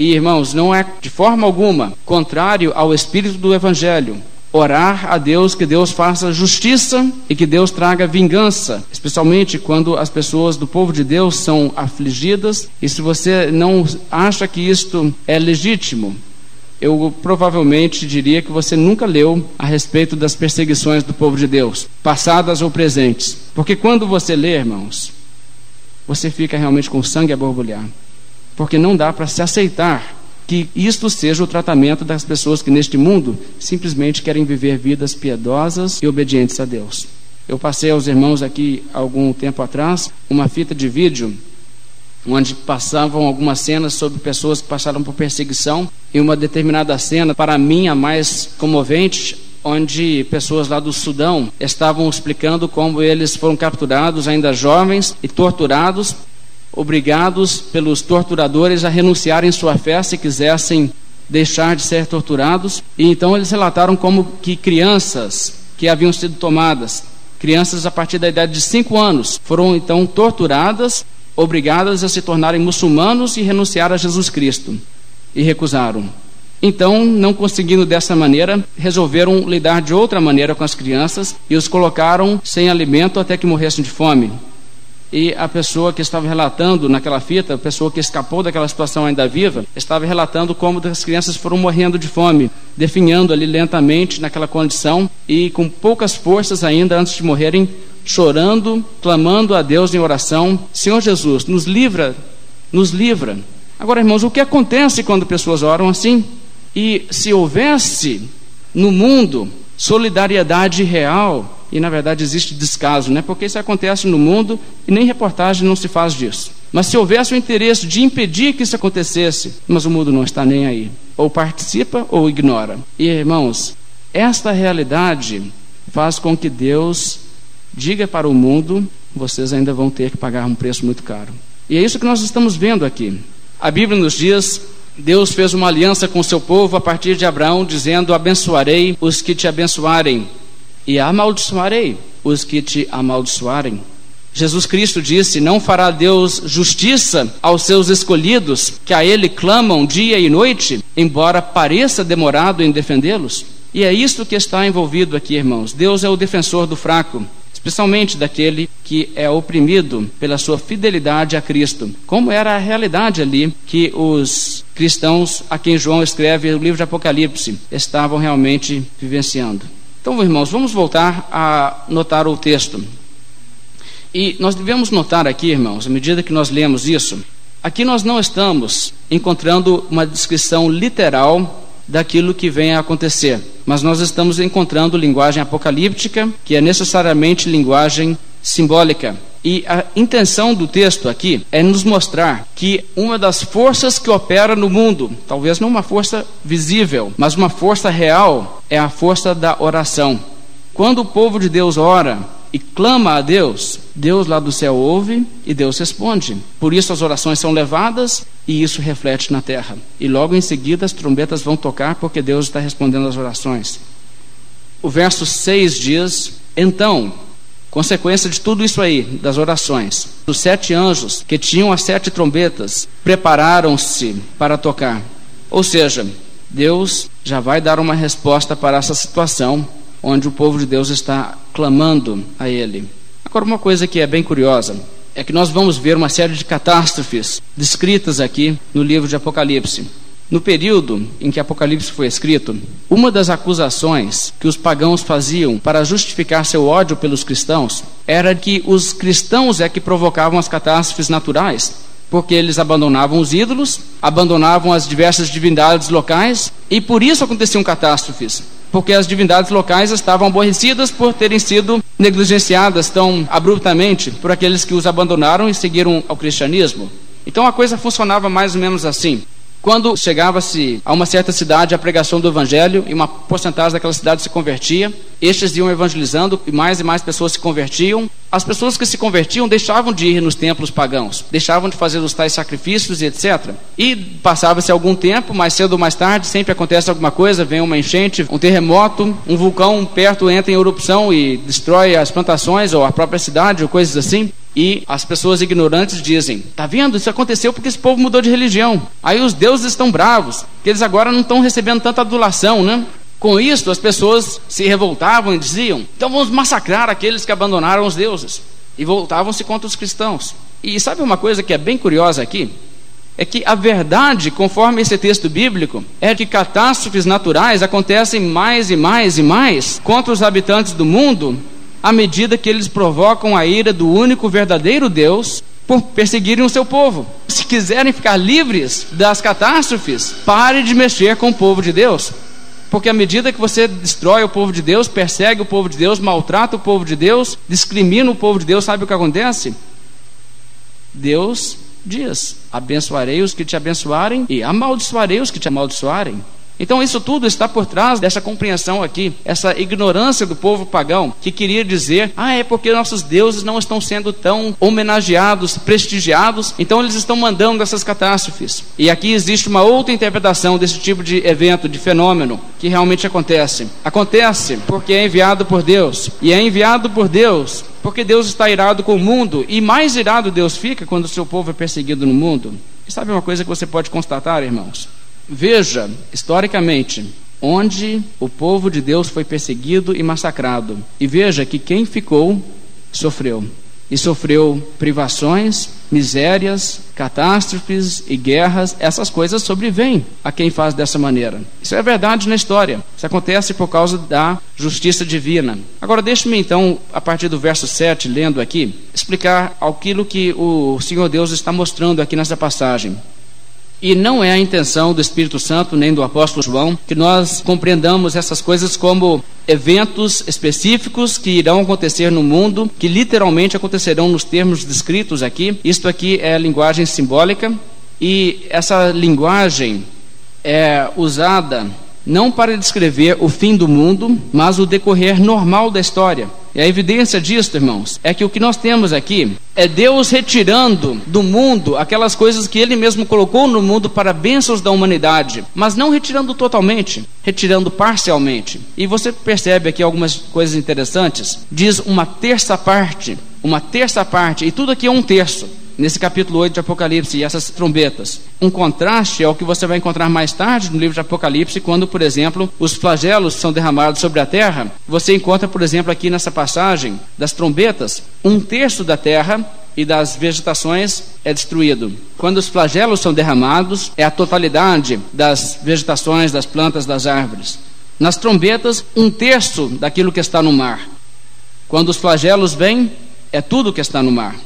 E irmãos, não é de forma alguma contrário ao espírito do Evangelho orar a Deus que Deus faça justiça e que Deus traga vingança, especialmente quando as pessoas do povo de Deus são afligidas. E se você não acha que isto é legítimo, eu provavelmente diria que você nunca leu a respeito das perseguições do povo de Deus, passadas ou presentes. Porque quando você lê, irmãos, você fica realmente com sangue a borbulhar porque não dá para se aceitar que isto seja o tratamento das pessoas que neste mundo simplesmente querem viver vidas piedosas e obedientes a Deus. Eu passei aos irmãos aqui algum tempo atrás uma fita de vídeo onde passavam algumas cenas sobre pessoas que passaram por perseguição e uma determinada cena, para mim a mais comovente, onde pessoas lá do Sudão estavam explicando como eles foram capturados ainda jovens e torturados obrigados pelos torturadores a renunciarem sua fé se quisessem deixar de ser torturados. E então eles relataram como que crianças que haviam sido tomadas, crianças a partir da idade de 5 anos, foram então torturadas, obrigadas a se tornarem muçulmanos e renunciar a Jesus Cristo. E recusaram. Então, não conseguindo dessa maneira, resolveram lidar de outra maneira com as crianças e os colocaram sem alimento até que morressem de fome e a pessoa que estava relatando naquela fita, a pessoa que escapou daquela situação ainda viva, estava relatando como as crianças foram morrendo de fome, definhando ali lentamente naquela condição e com poucas forças ainda antes de morrerem, chorando, clamando a Deus em oração: Senhor Jesus, nos livra, nos livra. Agora, irmãos, o que acontece quando pessoas oram assim? E se houvesse no mundo solidariedade real, e na verdade existe descaso, né? porque isso acontece no mundo e nem reportagem não se faz disso. Mas se houvesse o interesse de impedir que isso acontecesse, mas o mundo não está nem aí. Ou participa ou ignora. E irmãos, esta realidade faz com que Deus diga para o mundo: vocês ainda vão ter que pagar um preço muito caro. E é isso que nós estamos vendo aqui. A Bíblia nos diz Deus fez uma aliança com seu povo a partir de Abraão, dizendo: Abençoarei os que te abençoarem, e amaldiçoarei os que te amaldiçoarem. Jesus Cristo disse: Não fará Deus justiça aos seus escolhidos, que a Ele clamam dia e noite, embora pareça demorado em defendê-los? E é isto que está envolvido aqui, irmãos. Deus é o defensor do fraco, especialmente daquele que é oprimido pela sua fidelidade a Cristo. Como era a realidade ali que os cristãos a quem João escreve o livro de Apocalipse estavam realmente vivenciando. Então, irmãos, vamos voltar a notar o texto. E nós devemos notar aqui, irmãos, à medida que nós lemos isso, aqui nós não estamos encontrando uma descrição literal daquilo que vem a acontecer, mas nós estamos encontrando linguagem apocalíptica, que é necessariamente linguagem simbólica. E a intenção do texto aqui é nos mostrar que uma das forças que opera no mundo, talvez não uma força visível, mas uma força real, é a força da oração. Quando o povo de Deus ora, e clama a Deus, Deus lá do céu ouve e Deus responde. Por isso as orações são levadas e isso reflete na terra. E logo em seguida as trombetas vão tocar porque Deus está respondendo às orações. O verso 6 diz: Então, consequência de tudo isso aí, das orações, os sete anjos que tinham as sete trombetas prepararam-se para tocar. Ou seja, Deus já vai dar uma resposta para essa situação onde o povo de Deus está clamando a Ele. Agora, uma coisa que é bem curiosa é que nós vamos ver uma série de catástrofes descritas aqui no livro de Apocalipse. No período em que Apocalipse foi escrito, uma das acusações que os pagãos faziam para justificar seu ódio pelos cristãos era que os cristãos é que provocavam as catástrofes naturais, porque eles abandonavam os ídolos, abandonavam as diversas divindades locais e por isso aconteciam catástrofes porque as divindades locais estavam aborrecidas por terem sido negligenciadas tão abruptamente por aqueles que os abandonaram e seguiram ao cristianismo. Então a coisa funcionava mais ou menos assim. Quando chegava-se a uma certa cidade a pregação do evangelho e uma porcentagem daquela cidade se convertia, estes iam evangelizando e mais e mais pessoas se convertiam. As pessoas que se convertiam deixavam de ir nos templos pagãos, deixavam de fazer os tais sacrifícios e etc. E passava-se algum tempo, mais cedo ou mais tarde, sempre acontece alguma coisa, vem uma enchente, um terremoto, um vulcão perto entra em erupção e destrói as plantações ou a própria cidade ou coisas assim. E as pessoas ignorantes dizem: Tá vendo? Isso aconteceu porque esse povo mudou de religião. Aí os deuses estão bravos, que eles agora não estão recebendo tanta adulação, né? Com isso, as pessoas se revoltavam e diziam: Então vamos massacrar aqueles que abandonaram os deuses. E voltavam-se contra os cristãos. E sabe uma coisa que é bem curiosa aqui? É que a verdade, conforme esse texto bíblico, é que catástrofes naturais acontecem mais e mais e mais contra os habitantes do mundo à medida que eles provocam a ira do único verdadeiro Deus por perseguirem o seu povo. Se quiserem ficar livres das catástrofes, pare de mexer com o povo de Deus. Porque à medida que você destrói o povo de Deus, persegue o povo de Deus, maltrata o povo de Deus, discrimina o povo de Deus, sabe o que acontece? Deus diz: abençoarei os que te abençoarem e amaldiçoarei os que te amaldiçoarem. Então, isso tudo está por trás dessa compreensão aqui, essa ignorância do povo pagão, que queria dizer: ah, é porque nossos deuses não estão sendo tão homenageados, prestigiados, então eles estão mandando essas catástrofes. E aqui existe uma outra interpretação desse tipo de evento, de fenômeno, que realmente acontece. Acontece porque é enviado por Deus, e é enviado por Deus porque Deus está irado com o mundo, e mais irado Deus fica quando o seu povo é perseguido no mundo. E sabe uma coisa que você pode constatar, irmãos? Veja, historicamente, onde o povo de Deus foi perseguido e massacrado. E veja que quem ficou sofreu. E sofreu privações, misérias, catástrofes e guerras. Essas coisas sobrevêm a quem faz dessa maneira. Isso é verdade na história. Isso acontece por causa da justiça divina. Agora, deixe-me então, a partir do verso 7, lendo aqui, explicar aquilo que o Senhor Deus está mostrando aqui nessa passagem. E não é a intenção do Espírito Santo nem do apóstolo João que nós compreendamos essas coisas como eventos específicos que irão acontecer no mundo, que literalmente acontecerão nos termos descritos aqui. Isto aqui é linguagem simbólica e essa linguagem é usada não para descrever o fim do mundo, mas o decorrer normal da história. E a evidência disso, irmãos, é que o que nós temos aqui é Deus retirando do mundo aquelas coisas que Ele mesmo colocou no mundo para bênçãos da humanidade, mas não retirando totalmente, retirando parcialmente. E você percebe aqui algumas coisas interessantes. Diz uma terça parte, uma terça parte, e tudo aqui é um terço. Nesse capítulo 8 de Apocalipse e essas trombetas. Um contraste é o que você vai encontrar mais tarde no livro de Apocalipse, quando, por exemplo, os flagelos são derramados sobre a terra. Você encontra, por exemplo, aqui nessa passagem das trombetas, um terço da terra e das vegetações é destruído. Quando os flagelos são derramados, é a totalidade das vegetações, das plantas, das árvores. Nas trombetas, um terço daquilo que está no mar. Quando os flagelos vêm, é tudo que está no mar.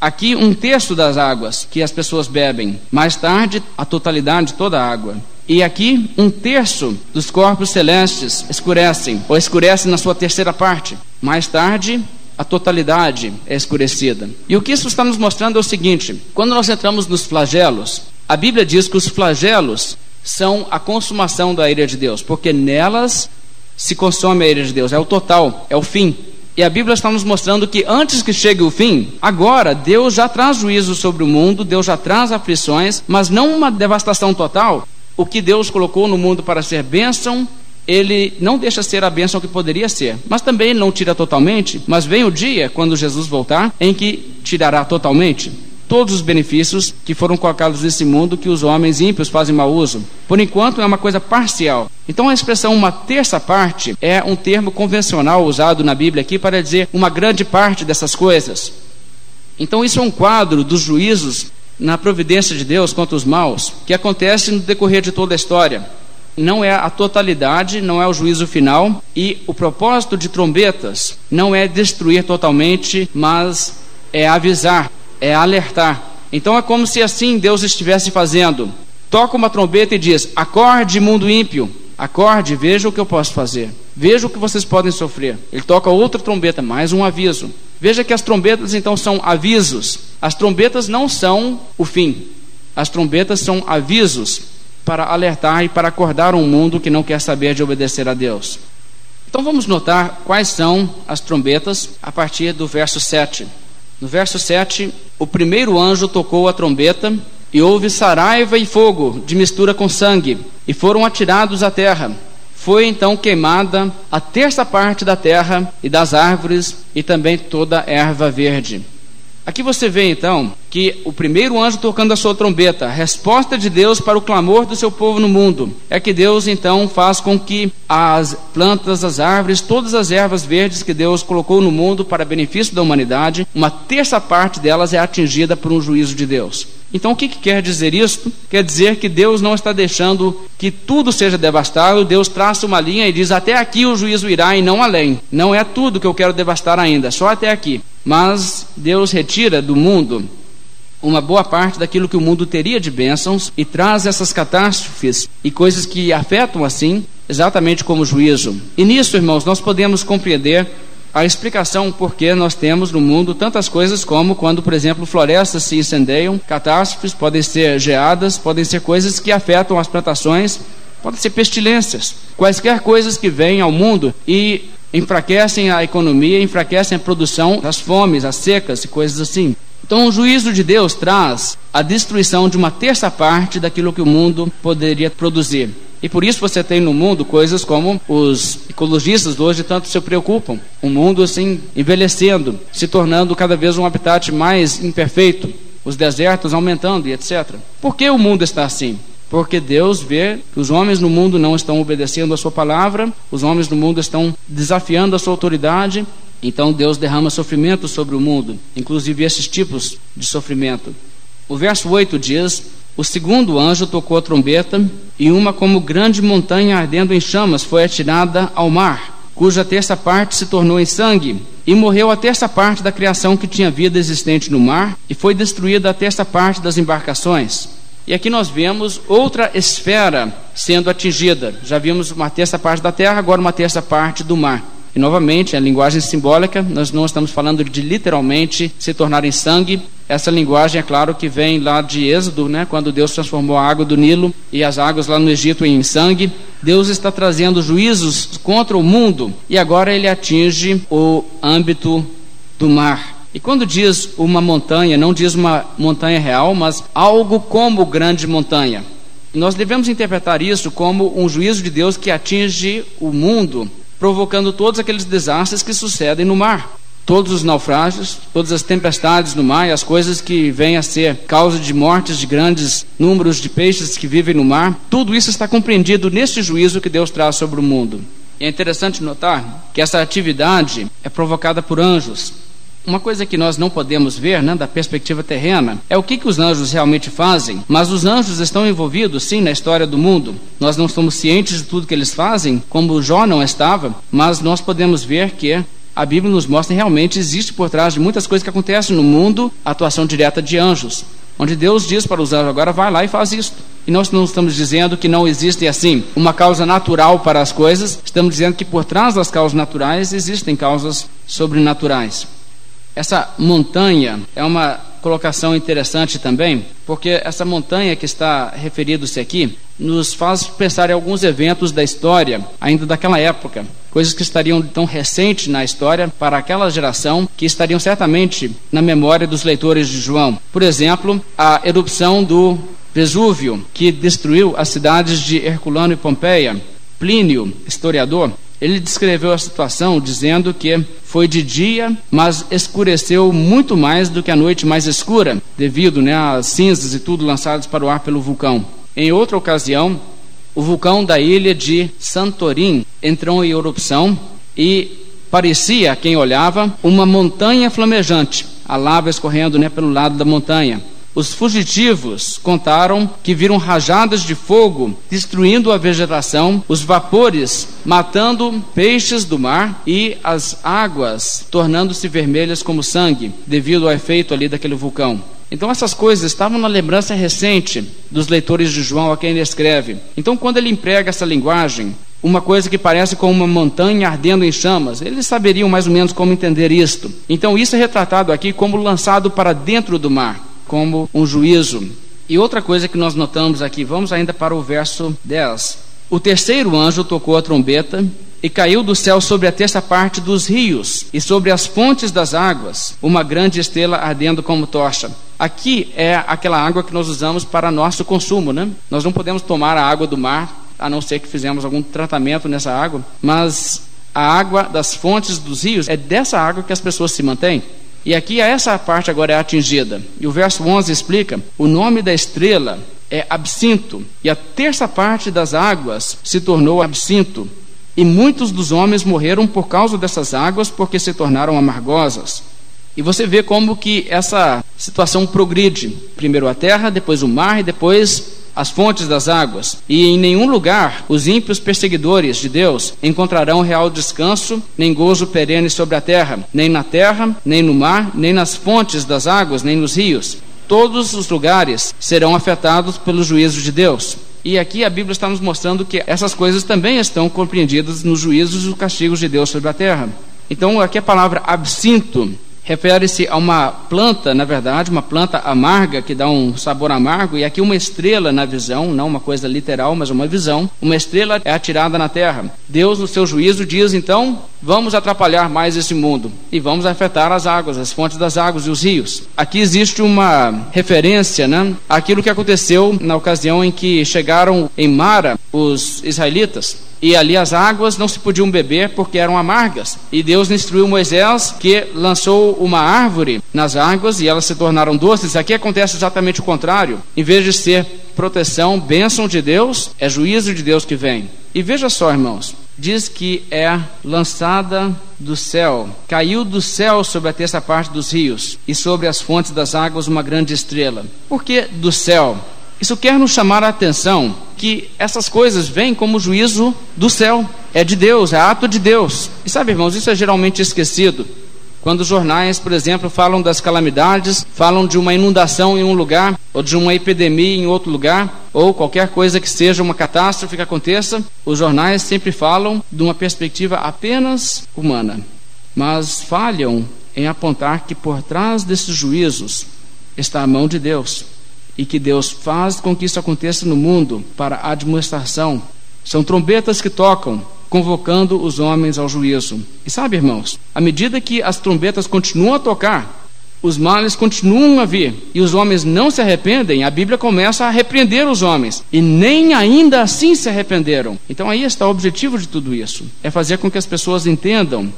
Aqui, um terço das águas que as pessoas bebem. Mais tarde, a totalidade, toda a água. E aqui, um terço dos corpos celestes escurecem, ou escurecem na sua terceira parte. Mais tarde, a totalidade é escurecida. E o que isso está nos mostrando é o seguinte: quando nós entramos nos flagelos, a Bíblia diz que os flagelos são a consumação da ira de Deus, porque nelas se consome a ira de Deus, é o total, é o fim. E a Bíblia está nos mostrando que antes que chegue o fim, agora Deus já traz juízo sobre o mundo, Deus já traz aflições, mas não uma devastação total. O que Deus colocou no mundo para ser bênção, ele não deixa ser a bênção que poderia ser, mas também não tira totalmente. Mas vem o dia, quando Jesus voltar, em que tirará totalmente todos os benefícios que foram colocados nesse mundo que os homens ímpios fazem mau uso. Por enquanto é uma coisa parcial. Então a expressão uma terça parte é um termo convencional usado na Bíblia aqui para dizer uma grande parte dessas coisas. Então isso é um quadro dos juízos na providência de Deus contra os maus que acontece no decorrer de toda a história. Não é a totalidade, não é o juízo final, e o propósito de trombetas não é destruir totalmente, mas é avisar é alertar. Então é como se assim Deus estivesse fazendo. Toca uma trombeta e diz: Acorde, mundo ímpio. Acorde, veja o que eu posso fazer. Veja o que vocês podem sofrer. Ele toca outra trombeta, mais um aviso. Veja que as trombetas então são avisos. As trombetas não são o fim. As trombetas são avisos para alertar e para acordar um mundo que não quer saber de obedecer a Deus. Então vamos notar quais são as trombetas a partir do verso 7. No verso 7, o primeiro anjo tocou a trombeta e houve saraiva e fogo de mistura com sangue, e foram atirados à terra. Foi então queimada a terça parte da terra e das árvores e também toda a erva verde. Aqui você vê então que o primeiro anjo tocando a sua trombeta, a resposta de Deus para o clamor do seu povo no mundo, é que Deus então faz com que as plantas, as árvores, todas as ervas verdes que Deus colocou no mundo para benefício da humanidade, uma terça parte delas é atingida por um juízo de Deus. Então o que, que quer dizer isso? Quer dizer que Deus não está deixando que tudo seja devastado, Deus traça uma linha e diz: até aqui o juízo irá e não além. Não é tudo que eu quero devastar ainda, só até aqui. Mas Deus retira do mundo uma boa parte daquilo que o mundo teria de bênçãos e traz essas catástrofes e coisas que afetam assim, exatamente como juízo. E nisso, irmãos, nós podemos compreender a explicação por que nós temos no mundo tantas coisas como quando, por exemplo, florestas se incendeiam, catástrofes podem ser geadas, podem ser coisas que afetam as plantações, podem ser pestilências, quaisquer coisas que vêm ao mundo e enfraquecem a economia, enfraquecem a produção, as fomes, as secas e coisas assim. Então, o juízo de Deus traz a destruição de uma terça parte daquilo que o mundo poderia produzir. E por isso você tem no mundo coisas como os ecologistas hoje tanto se preocupam. Um mundo assim envelhecendo, se tornando cada vez um habitat mais imperfeito, os desertos aumentando e etc. Por que o mundo está assim? Porque Deus vê que os homens no mundo não estão obedecendo a sua palavra, os homens no mundo estão desafiando a sua autoridade, então Deus derrama sofrimento sobre o mundo, inclusive esses tipos de sofrimento. O verso 8 diz: O segundo anjo tocou a trombeta, e uma como grande montanha ardendo em chamas foi atirada ao mar, cuja terça parte se tornou em sangue, e morreu a terça parte da criação que tinha vida existente no mar, e foi destruída a terça parte das embarcações. E aqui nós vemos outra esfera sendo atingida. Já vimos uma terça parte da terra, agora uma terça parte do mar. E novamente, a linguagem simbólica, nós não estamos falando de literalmente se tornar em sangue. Essa linguagem, é claro, que vem lá de Êxodo, né, quando Deus transformou a água do Nilo e as águas lá no Egito em sangue. Deus está trazendo juízos contra o mundo e agora ele atinge o âmbito do mar. E quando diz uma montanha, não diz uma montanha real, mas algo como grande montanha. Nós devemos interpretar isso como um juízo de Deus que atinge o mundo, provocando todos aqueles desastres que sucedem no mar. todos os naufrágios, todas as tempestades no mar e as coisas que vêm a ser causa de mortes de grandes números de peixes que vivem no mar, tudo isso está compreendido neste juízo que Deus traz sobre o mundo. E é interessante notar que essa atividade é provocada por anjos. Uma coisa que nós não podemos ver, né, da perspectiva terrena, é o que, que os anjos realmente fazem, mas os anjos estão envolvidos, sim, na história do mundo. Nós não somos cientes de tudo que eles fazem, como Jó não estava, mas nós podemos ver que a Bíblia nos mostra que realmente existe por trás de muitas coisas que acontecem no mundo a atuação direta de anjos, onde Deus diz para os anjos: agora vai lá e faz isto. E nós não estamos dizendo que não existe assim uma causa natural para as coisas, estamos dizendo que por trás das causas naturais existem causas sobrenaturais. Essa montanha é uma colocação interessante também, porque essa montanha que está referido-se aqui nos faz pensar em alguns eventos da história, ainda daquela época, coisas que estariam tão recentes na história para aquela geração, que estariam certamente na memória dos leitores de João. Por exemplo, a erupção do Vesúvio, que destruiu as cidades de Herculano e Pompeia. Plínio, historiador, ele descreveu a situação dizendo que foi de dia, mas escureceu muito mais do que a noite mais escura, devido né, às cinzas e tudo lançadas para o ar pelo vulcão. Em outra ocasião, o vulcão da ilha de Santorim entrou em erupção e parecia, a quem olhava, uma montanha flamejante, a lava escorrendo né, pelo lado da montanha. Os fugitivos contaram que viram rajadas de fogo destruindo a vegetação, os vapores matando peixes do mar e as águas tornando-se vermelhas como sangue, devido ao efeito ali daquele vulcão. Então essas coisas estavam na lembrança recente dos leitores de João a quem ele escreve. Então quando ele emprega essa linguagem, uma coisa que parece como uma montanha ardendo em chamas, eles saberiam mais ou menos como entender isto. Então isso é retratado aqui como lançado para dentro do mar como um juízo. E outra coisa que nós notamos aqui, vamos ainda para o verso 10. O terceiro anjo tocou a trombeta e caiu do céu sobre a terça parte dos rios e sobre as fontes das águas, uma grande estrela ardendo como tocha. Aqui é aquela água que nós usamos para nosso consumo, né? Nós não podemos tomar a água do mar, a não ser que fizemos algum tratamento nessa água, mas a água das fontes dos rios é dessa água que as pessoas se mantêm. E aqui essa parte agora é atingida. E o verso 11 explica: o nome da estrela é absinto, e a terça parte das águas se tornou absinto. E muitos dos homens morreram por causa dessas águas, porque se tornaram amargosas. E você vê como que essa situação progride. Primeiro a terra, depois o mar e depois as fontes das águas, e em nenhum lugar os ímpios perseguidores de Deus encontrarão real descanso, nem gozo perene sobre a terra, nem na terra, nem no mar, nem nas fontes das águas, nem nos rios. Todos os lugares serão afetados pelo juízo de Deus. E aqui a Bíblia está nos mostrando que essas coisas também estão compreendidas nos juízos e os castigos de Deus sobre a terra. Então, aqui a palavra absinto refere-se a uma planta, na verdade, uma planta amarga que dá um sabor amargo, e aqui uma estrela na visão, não uma coisa literal, mas uma visão. Uma estrela é atirada na terra. Deus, no seu juízo, diz então: vamos atrapalhar mais esse mundo e vamos afetar as águas, as fontes das águas e os rios. Aqui existe uma referência né, àquilo que aconteceu na ocasião em que chegaram em Mara os israelitas e ali as águas não se podiam beber porque eram amargas. E Deus instruiu Moisés que lançou uma árvore nas águas e elas se tornaram doces. Aqui acontece exatamente o contrário. Em vez de ser proteção, bênção de Deus, é juízo de Deus que vem. E veja só, irmãos, diz que é lançada do céu, caiu do céu sobre a terça parte dos rios e sobre as fontes das águas uma grande estrela. Por que do céu? Isso quer nos chamar a atenção que essas coisas vêm como juízo do céu, é de Deus, é ato de Deus. E sabe, irmãos, isso é geralmente esquecido. Quando os jornais, por exemplo, falam das calamidades, falam de uma inundação em um lugar, ou de uma epidemia em outro lugar, ou qualquer coisa que seja uma catástrofe que aconteça, os jornais sempre falam de uma perspectiva apenas humana. Mas falham em apontar que por trás desses juízos está a mão de Deus e que Deus faz com que isso aconteça no mundo para a administração. São trombetas que tocam, convocando os homens ao juízo. E sabe, irmãos, à medida que as trombetas continuam a tocar, os males continuam a vir e os homens não se arrependem, a Bíblia começa a repreender os homens e nem ainda assim se arrependeram. Então aí está o objetivo de tudo isso: é fazer com que as pessoas entendam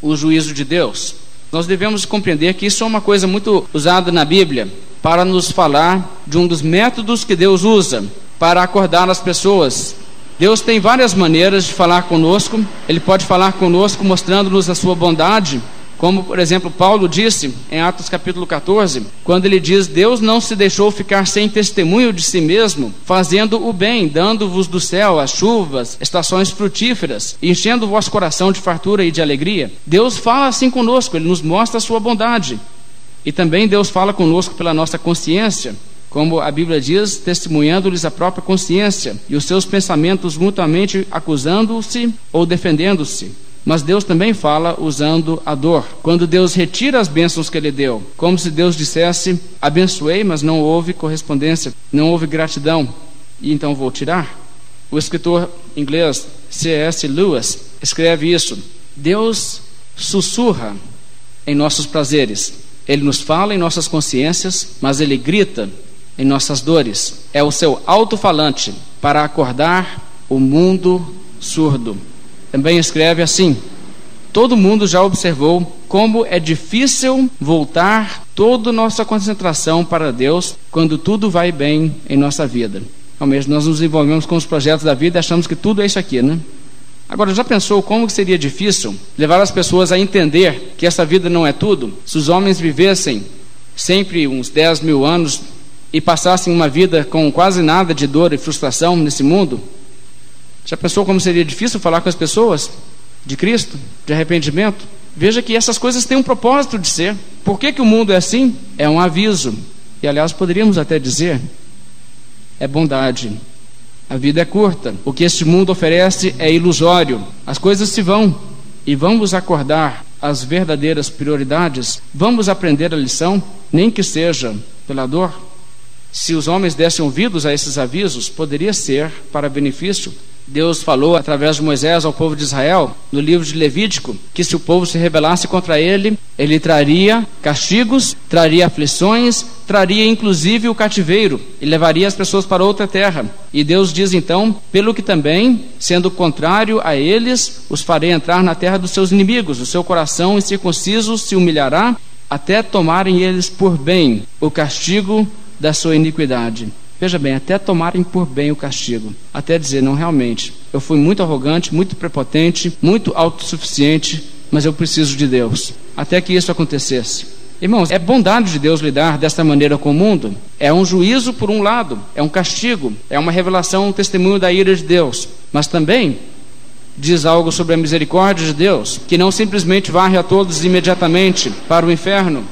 o juízo de Deus. nós devemos compreender que isso é uma coisa muito usada na Bíblia para nos falar de um dos métodos que Deus usa para acordar as pessoas. Deus tem várias maneiras de falar conosco. Ele pode falar conosco mostrando-nos a sua bondade, como, por exemplo, Paulo disse em Atos capítulo 14, quando ele diz: Deus não se deixou ficar sem testemunho de si mesmo, fazendo o bem, dando-vos do céu as chuvas, estações frutíferas, enchendo o vosso coração de fartura e de alegria. Deus fala assim conosco, ele nos mostra a sua bondade. E também Deus fala conosco pela nossa consciência, como a Bíblia diz, testemunhando-lhes a própria consciência e os seus pensamentos mutuamente acusando-se ou defendendo-se. Mas Deus também fala usando a dor. Quando Deus retira as bênçãos que Ele deu, como se Deus dissesse: abençoei, mas não houve correspondência, não houve gratidão, e então vou tirar. O escritor inglês C.S. Lewis escreve isso: Deus sussurra em nossos prazeres. Ele nos fala em nossas consciências, mas ele grita em nossas dores. É o seu alto-falante para acordar o mundo surdo também escreve assim: Todo mundo já observou como é difícil voltar toda nossa concentração para Deus quando tudo vai bem em nossa vida. Ao mesmo nós nos envolvemos com os projetos da vida e achamos que tudo é isso aqui, né? Agora, já pensou como seria difícil levar as pessoas a entender que essa vida não é tudo? Se os homens vivessem sempre uns 10 mil anos e passassem uma vida com quase nada de dor e frustração nesse mundo, já pensou como seria difícil falar com as pessoas de Cristo, de arrependimento? Veja que essas coisas têm um propósito de ser. Por que, que o mundo é assim? É um aviso. E aliás, poderíamos até dizer: é bondade. A vida é curta. O que este mundo oferece é ilusório. As coisas se vão. E vamos acordar as verdadeiras prioridades. Vamos aprender a lição, nem que seja pela dor. Se os homens dessem ouvidos a esses avisos, poderia ser para benefício Deus falou através de Moisés ao povo de Israel, no livro de Levítico, que se o povo se rebelasse contra ele, ele traria castigos, traria aflições, traria inclusive o cativeiro e levaria as pessoas para outra terra. E Deus diz então: pelo que também, sendo contrário a eles, os farei entrar na terra dos seus inimigos, o seu coração incircunciso se humilhará, até tomarem eles por bem o castigo da sua iniquidade. Veja bem, até tomarem por bem o castigo, até dizer, não, realmente, eu fui muito arrogante, muito prepotente, muito autossuficiente, mas eu preciso de Deus. Até que isso acontecesse. Irmãos, é bondade de Deus lidar desta maneira com o mundo? É um juízo por um lado, é um castigo, é uma revelação, um testemunho da ira de Deus, mas também diz algo sobre a misericórdia de Deus, que não simplesmente varre a todos imediatamente para o inferno,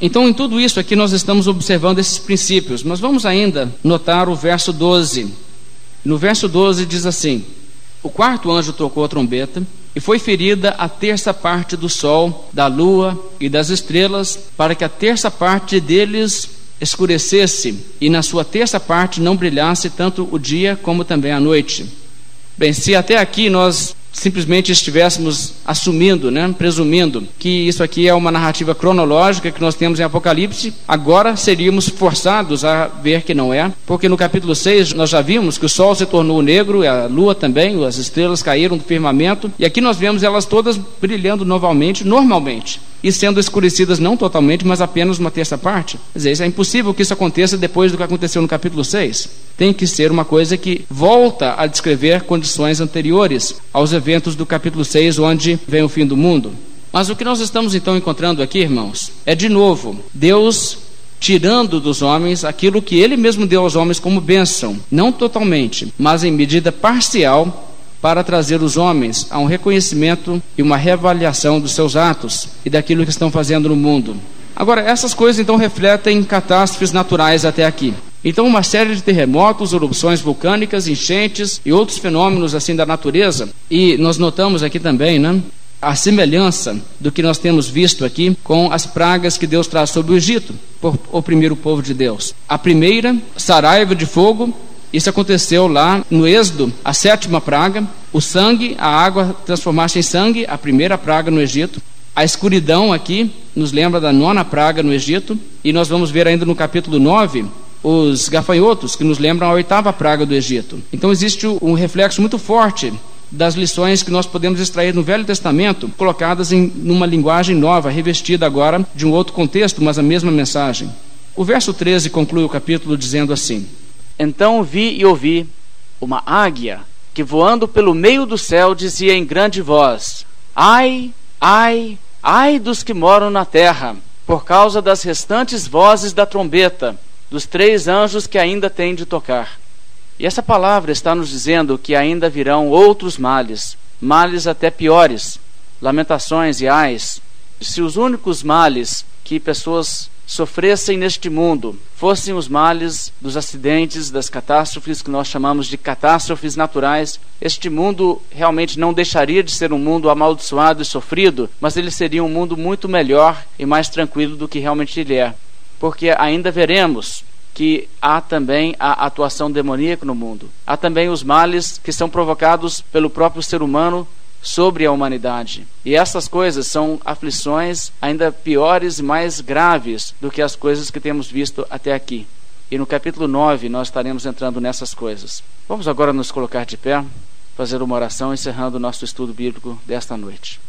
então, em tudo isso aqui, nós estamos observando esses princípios, mas vamos ainda notar o verso 12. No verso 12 diz assim: O quarto anjo tocou a trombeta, e foi ferida a terça parte do sol, da lua e das estrelas, para que a terça parte deles escurecesse, e na sua terça parte não brilhasse tanto o dia como também a noite. Bem, se até aqui nós simplesmente estivéssemos assumindo, né, presumindo que isso aqui é uma narrativa cronológica que nós temos em Apocalipse, agora seríamos forçados a ver que não é, porque no capítulo 6 nós já vimos que o sol se tornou negro, a lua também, as estrelas caíram do firmamento, e aqui nós vemos elas todas brilhando novamente, normalmente e sendo escurecidas não totalmente, mas apenas uma terça parte. Quer dizer, é impossível que isso aconteça depois do que aconteceu no capítulo 6. Tem que ser uma coisa que volta a descrever condições anteriores aos eventos do capítulo 6, onde vem o fim do mundo. Mas o que nós estamos então encontrando aqui, irmãos, é de novo Deus tirando dos homens aquilo que ele mesmo deu aos homens como bênção, não totalmente, mas em medida parcial para trazer os homens a um reconhecimento e uma reavaliação dos seus atos e daquilo que estão fazendo no mundo. Agora, essas coisas então refletem catástrofes naturais até aqui. Então, uma série de terremotos, erupções vulcânicas, enchentes e outros fenômenos assim da natureza. E nós notamos aqui também, né? A semelhança do que nós temos visto aqui com as pragas que Deus traz sobre o Egito, por oprimir o povo de Deus. A primeira, saraiva de fogo, isso aconteceu lá no Êxodo, a sétima praga, o sangue, a água transformar-se em sangue, a primeira praga no Egito. A escuridão aqui nos lembra da nona praga no Egito, e nós vamos ver ainda no capítulo 9 os gafanhotos, que nos lembram a oitava praga do Egito. Então existe um reflexo muito forte das lições que nós podemos extrair no Velho Testamento, colocadas em uma linguagem nova, revestida agora de um outro contexto, mas a mesma mensagem. O verso 13 conclui o capítulo dizendo assim: Então vi e ouvi uma águia que voando pelo meio do céu dizia em grande voz: Ai, ai, ai dos que moram na terra, por causa das restantes vozes da trombeta, dos três anjos que ainda têm de tocar. E essa palavra está nos dizendo que ainda virão outros males, males até piores, lamentações e ais. Se os únicos males que pessoas sofressem neste mundo fossem os males dos acidentes, das catástrofes que nós chamamos de catástrofes naturais, este mundo realmente não deixaria de ser um mundo amaldiçoado e sofrido, mas ele seria um mundo muito melhor e mais tranquilo do que realmente ele é. Porque ainda veremos que há também a atuação demoníaca no mundo. Há também os males que são provocados pelo próprio ser humano sobre a humanidade. E essas coisas são aflições ainda piores e mais graves do que as coisas que temos visto até aqui. E no capítulo 9 nós estaremos entrando nessas coisas. Vamos agora nos colocar de pé, fazer uma oração encerrando o nosso estudo bíblico desta noite.